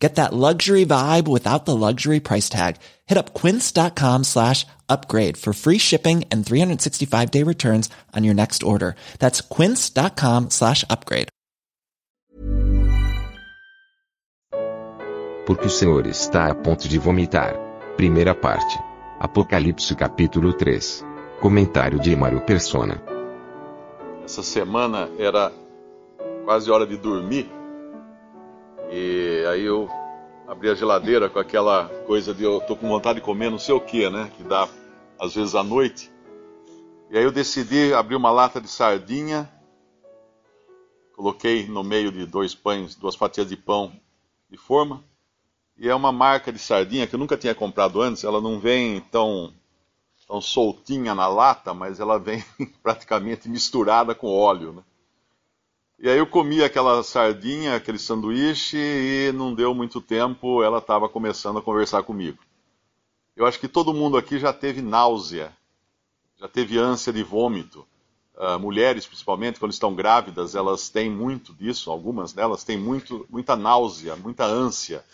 Get that luxury vibe without the luxury price tag. Hit up quince.com slash upgrade for free shipping and 365 day returns on your next order. That's quince.com slash upgrade. Porque o Senhor está a ponto de vomitar. Primeira parte. Apocalipse capítulo 3. Comentário de Emaro Persona. Essa semana era quase hora de dormir. E aí eu abri a geladeira com aquela coisa de eu tô com vontade de comer não sei o que, né? Que dá às vezes à noite. E aí eu decidi abrir uma lata de sardinha, coloquei no meio de dois pães, duas fatias de pão de forma. E é uma marca de sardinha que eu nunca tinha comprado antes. Ela não vem tão, tão soltinha na lata, mas ela vem praticamente misturada com óleo. Né? E aí eu comi aquela sardinha, aquele sanduíche, e não deu muito tempo, ela estava começando a conversar comigo. Eu acho que todo mundo aqui já teve náusea, já teve ânsia de vômito. Uh, mulheres, principalmente, quando estão grávidas, elas têm muito disso, algumas delas têm muito, muita náusea, muita ânsia.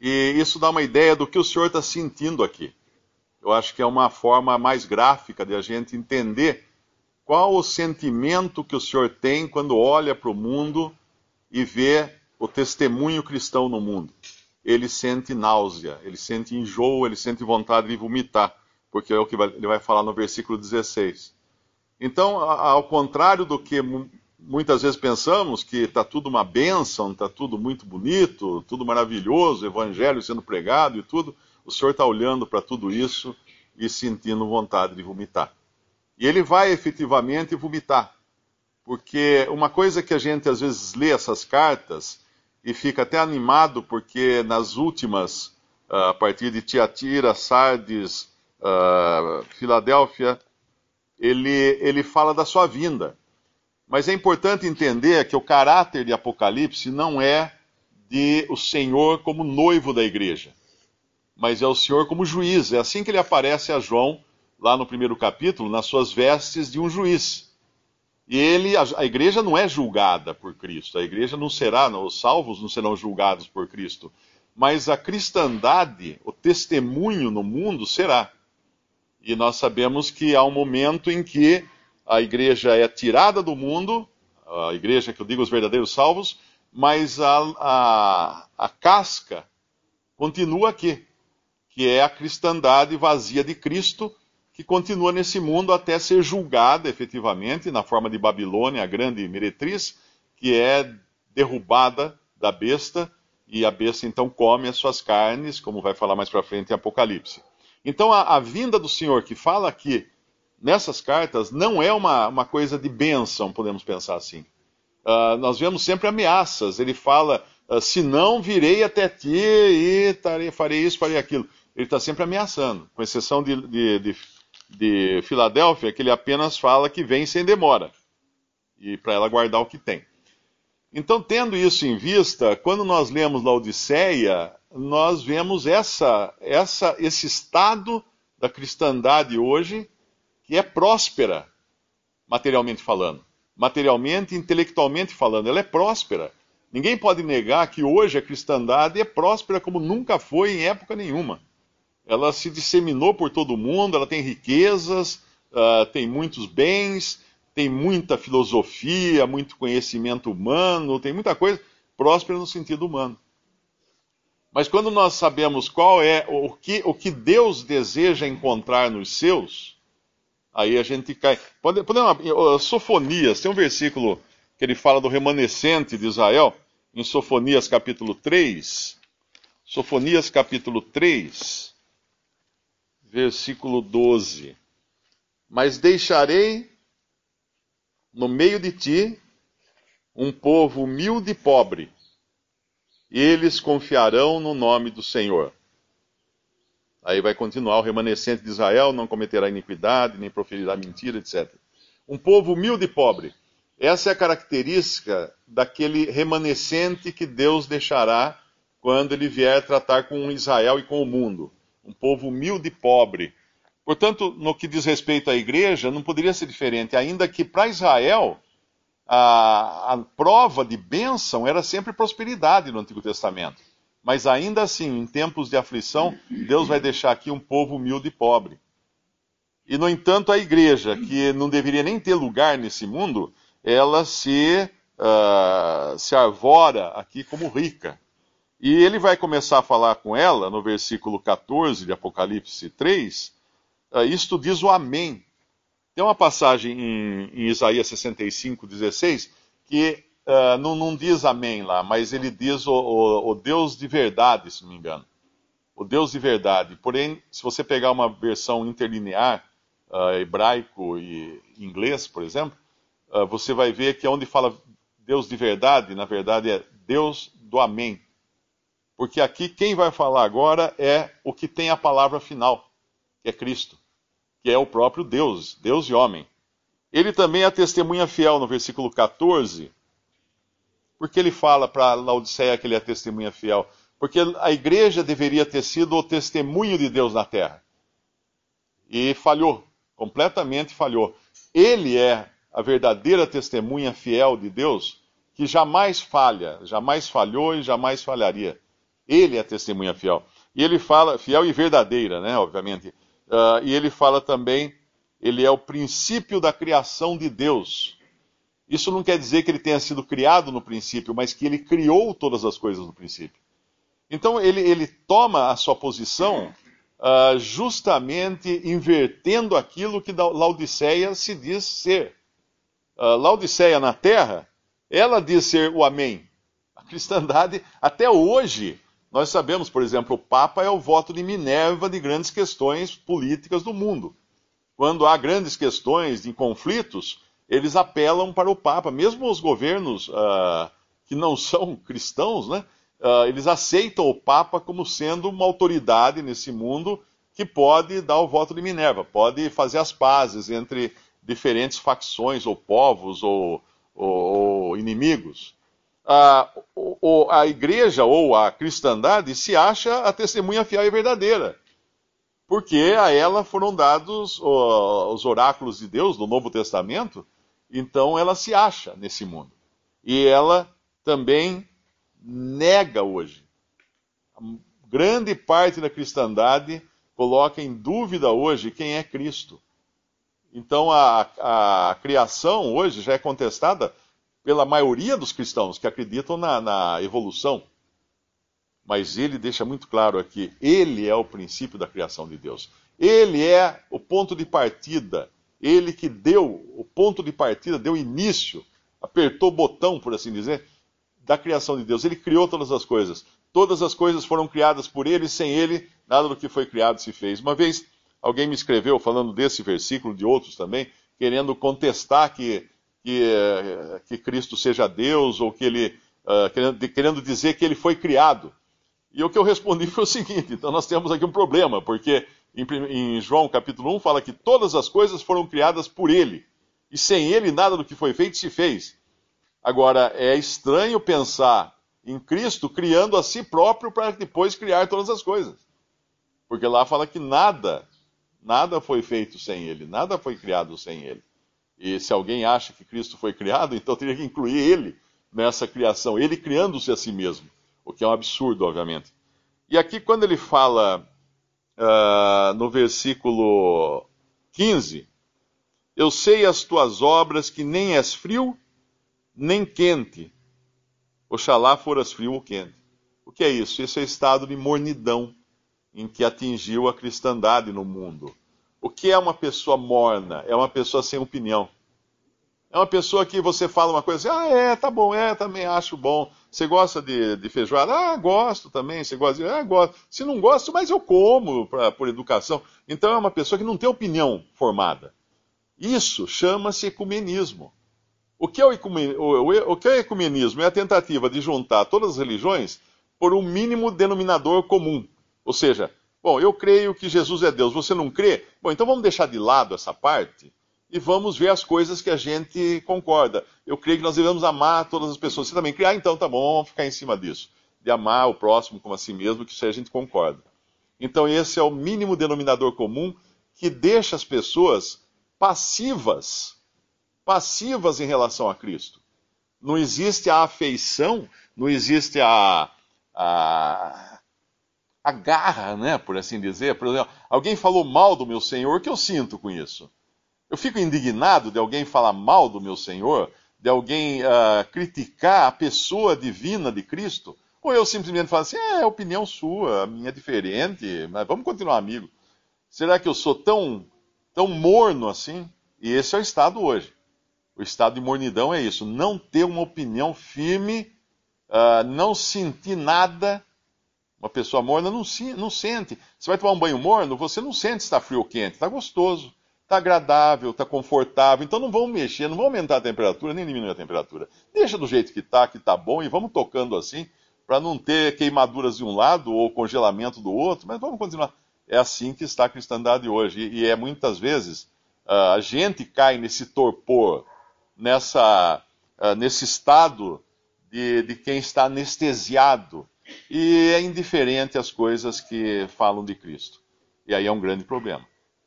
E isso dá uma ideia do que o senhor está sentindo aqui. Eu acho que é uma forma mais gráfica de a gente entender qual o sentimento que o senhor tem quando olha para o mundo e vê o testemunho cristão no mundo? Ele sente náusea, ele sente enjoo, ele sente vontade de vomitar, porque é o que ele vai falar no versículo 16. Então, ao contrário do que muitas vezes pensamos, que está tudo uma bênção, está tudo muito bonito, tudo maravilhoso, evangelho sendo pregado e tudo, o senhor está olhando para tudo isso e sentindo vontade de vomitar. E ele vai efetivamente vomitar. Porque uma coisa que a gente às vezes lê essas cartas e fica até animado, porque nas últimas, ah, a partir de Tiatira, Sardes, uh, Filadélfia, ele, ele fala da sua vinda. Mas é importante entender que o caráter de Apocalipse não é de o Senhor como noivo da igreja, mas é o Senhor como juiz. É assim que ele aparece a João lá no primeiro capítulo, nas suas vestes de um juiz. E ele, a, a, igreja não é julgada por Cristo, a igreja não será, os salvos não serão julgados por Cristo, mas a cristandade, o testemunho no mundo será. E nós sabemos que há um momento em que a igreja é tirada do mundo, a igreja que eu digo os verdadeiros salvos, mas a, a, a casca continua aqui, que é a cristandade vazia de Cristo, que continua nesse mundo até ser julgada efetivamente na forma de Babilônia, a grande meretriz, que é derrubada da besta e a besta então come as suas carnes, como vai falar mais para frente em Apocalipse. Então a, a, vinda do Senhor que fala aqui nessas cartas não é uma, uma coisa de bênção, podemos pensar assim. Uh, nós vemos sempre ameaças. Ele fala: uh, se não virei até ti e tarei, farei isso, farei aquilo. Ele está sempre ameaçando, com exceção de, de, de de Filadélfia que ele apenas fala que vem sem demora e para ela guardar o que tem. Então, tendo isso em vista, quando nós lemos Laodiceia, nós vemos essa, essa, esse estado da cristandade hoje que é próspera, materialmente falando. Materialmente, intelectualmente falando, ela é próspera. Ninguém pode negar que hoje a cristandade é próspera como nunca foi em época nenhuma ela se disseminou por todo mundo, ela tem riquezas, uh, tem muitos bens, tem muita filosofia, muito conhecimento humano, tem muita coisa próspera no sentido humano. Mas quando nós sabemos qual é o que, o que Deus deseja encontrar nos seus, aí a gente cai. Podemos, Sofonias, tem um versículo que ele fala do remanescente de Israel, em Sofonias capítulo 3. Sofonias capítulo 3 versículo 12: Mas deixarei no meio de ti um povo humilde e pobre, eles confiarão no nome do Senhor. Aí vai continuar: o remanescente de Israel não cometerá iniquidade, nem proferirá mentira, etc. Um povo humilde e pobre. Essa é a característica daquele remanescente que Deus deixará quando ele vier tratar com Israel e com o mundo. Um povo humilde e pobre. Portanto, no que diz respeito à igreja, não poderia ser diferente, ainda que para Israel a, a prova de bênção era sempre prosperidade no Antigo Testamento. Mas ainda assim, em tempos de aflição, Deus vai deixar aqui um povo humilde e pobre. E, no entanto, a igreja, que não deveria nem ter lugar nesse mundo, ela se, uh, se arvora aqui como rica. E ele vai começar a falar com ela, no versículo 14 de Apocalipse 3, uh, ah, isto diz o Amém. Tem uma passagem em, em Isaías 65, 16, que uh, não, não, diz Amém lá, mas ele diz o, o, o Deus de verdade, se não me engano. O Deus de verdade. Porém, se você pegar uma versão interlinear, uh, hebraico e inglês, por exemplo, uh, você vai ver que onde fala Deus de verdade, na verdade é Deus do Amém. Porque aqui quem vai falar agora é o que tem a palavra final, que é Cristo, que é o próprio Deus, Deus e homem. Ele também é a testemunha fiel no versículo 14. Porque ele fala para Laodiceia que ele é a testemunha fiel? Porque a igreja deveria ter sido o testemunho de Deus na terra. E falhou completamente falhou. Ele é a verdadeira testemunha fiel de Deus, que jamais falha, jamais falhou e jamais falharia. Ele é a testemunha fiel. E ele fala, fiel e verdadeira, né, obviamente. Uh, e ele fala também, ele é o princípio da criação de Deus. Isso não quer dizer que ele tenha sido criado no princípio, mas que ele criou todas as coisas no princípio. Então ele, ele toma a sua posição uh, justamente invertendo aquilo que Laodiceia se diz ser. Uh, Laodiceia na terra, ela diz ser o Amém. A cristandade, até hoje, nós sabemos, por exemplo, o Papa é o voto de Minerva de grandes questões políticas do mundo. Quando há grandes questões de conflitos, eles apelam para o Papa. Mesmo os governos uh, que não são cristãos, né, uh, eles aceitam o Papa como sendo uma autoridade nesse mundo que pode dar o voto de Minerva, pode fazer as pazes entre diferentes facções ou povos ou, ou, ou inimigos. Uh, a igreja ou a cristandade se acha a testemunha fiel e verdadeira, porque a ela foram dados os oráculos de Deus do Novo Testamento, então ela se acha nesse mundo. E ela também nega hoje. Grande parte da cristandade coloca em dúvida hoje quem é Cristo. Então a, a criação hoje já é contestada pela maioria dos cristãos que acreditam na, na evolução. Mas ele deixa muito claro aqui: ele é o princípio da criação de Deus. Ele é o ponto de partida. Ele que deu o ponto de partida, deu início, apertou o botão, por assim dizer, da criação de Deus. Ele criou todas as coisas. Todas as coisas foram criadas por ele, sem ele, nada do que foi criado se fez. Uma vez alguém me escreveu, falando desse versículo, de outros também, querendo contestar que, que, eh, que Cristo seja Deus, ou que ele. Uh, querendo, querendo dizer que ele foi criado. E o que eu respondi foi o seguinte: então nós temos aqui um problema, porque em, em João capítulo 1 fala que todas as coisas foram criadas por ele, e sem ele nada do que foi feito se fez. Agora, é estranho pensar em Cristo criando a si próprio para depois criar todas as coisas. Porque lá fala que nada, nada foi feito sem ele, nada foi criado sem ele. E se alguém acha que Cristo foi criado, então teria que incluir ele nessa criação, ele criando-se a si mesmo, o que é um absurdo, obviamente. E aqui, quando ele fala uh, no versículo 15: Eu sei as tuas obras, que nem és frio nem quente. Oxalá foras frio ou quente. O que é isso? Isso é estado de mornidão em que atingiu a cristandade no mundo. O que é uma pessoa morna? É uma pessoa sem opinião. É uma pessoa que você fala uma coisa assim, ah, é, tá bom, é, também acho bom. Você gosta de, de feijoada? Ah, gosto também. Você gosta de, ah, gosto. Se não gosto, mas eu como pra, por educação. Então é uma pessoa que não tem opinião formada. Isso chama-se ecumenismo. O que, é o, o, o que é ecumenismo? É a tentativa de juntar todas as religiões por um mínimo denominador comum. Ou seja, bom, eu creio que Jesus é Deus, você não crê? Bom, então vamos deixar de lado essa parte e vamos ver as coisas que a gente concorda. Eu creio que nós devemos amar todas as pessoas. Você também crê? Ah, então tá bom, vamos ficar em cima disso. De amar o próximo como a si mesmo, que isso aí a gente concorda. Então esse é o mínimo denominador comum que deixa as pessoas passivas, passivas em relação a Cristo. Não existe a afeição, não existe a, a, a garra, né, por assim dizer. Por exemplo, alguém falou mal do meu Senhor, o que eu sinto com isso? Eu fico indignado de alguém falar mal do meu Senhor, de alguém uh, criticar a pessoa divina de Cristo, ou eu simplesmente falo assim, é, é opinião sua, a minha é diferente, mas vamos continuar amigo. Será que eu sou tão, tão morno assim? E esse é o estado hoje. O estado de mornidão é isso, não ter uma opinião firme, uh, não sentir nada. Uma pessoa morna não, não sente. Você vai tomar um banho morno, você não sente se está frio ou quente, está gostoso está agradável, está confortável. Então não vamos mexer, não vamos aumentar a temperatura, nem diminuir a temperatura. Deixa do jeito que está, que está bom, e vamos tocando assim, para não ter queimaduras de um lado ou congelamento do outro, mas vamos continuar. É assim que está a cristandade hoje. E, é muitas vezes uh, a gente cai nesse torpor, nessa, uh, nesse estado de, de quem está anestesiado e é indiferente às coisas que falam de Cristo. E aí é um grande problema.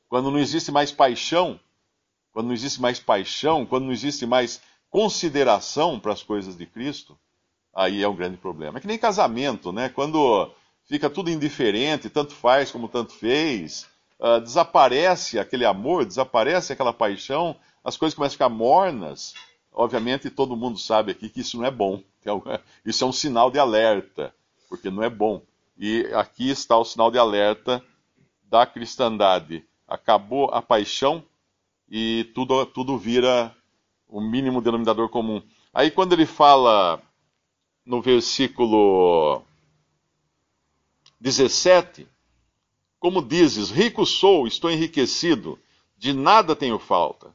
Quando não existe mais paixão, quando não existe mais paixão, quando não existe mais consideração para as coisas de Cristo, aí é um grande problema. É que nem casamento, né? Quando fica tudo indiferente, tanto faz como tanto fez, uh, desaparece aquele amor, desaparece aquela paixão, as coisas começam a ficar mornas. Obviamente, todo mundo sabe aqui que isso não é bom. É isso é um sinal de alerta, porque não é bom. E aqui está o sinal de alerta da cristandade acabou a paixão e tudo, tudo vira o mínimo denominador comum. Aí quando ele fala no versículo 17, como dizes, rico sou, estou enriquecido, de nada tenho falta.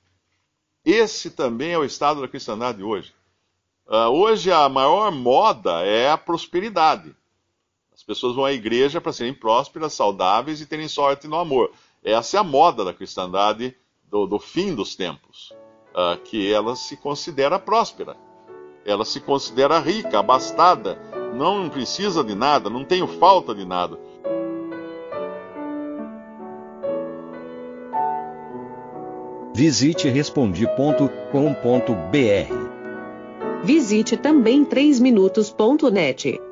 Esse também é o estado da cristandade hoje. Uh, hoje a maior moda é a prosperidade. As pessoas vão à igreja para serem prósperas, saudáveis e terem sorte no amor. Essa é a moda da cristandade do, do fim dos tempos, uh, que ela se considera próspera, ela se considera rica, abastada, não precisa de nada, não tenho falta de nada. Visite respondi.com.br. Visite também 3minutos.net.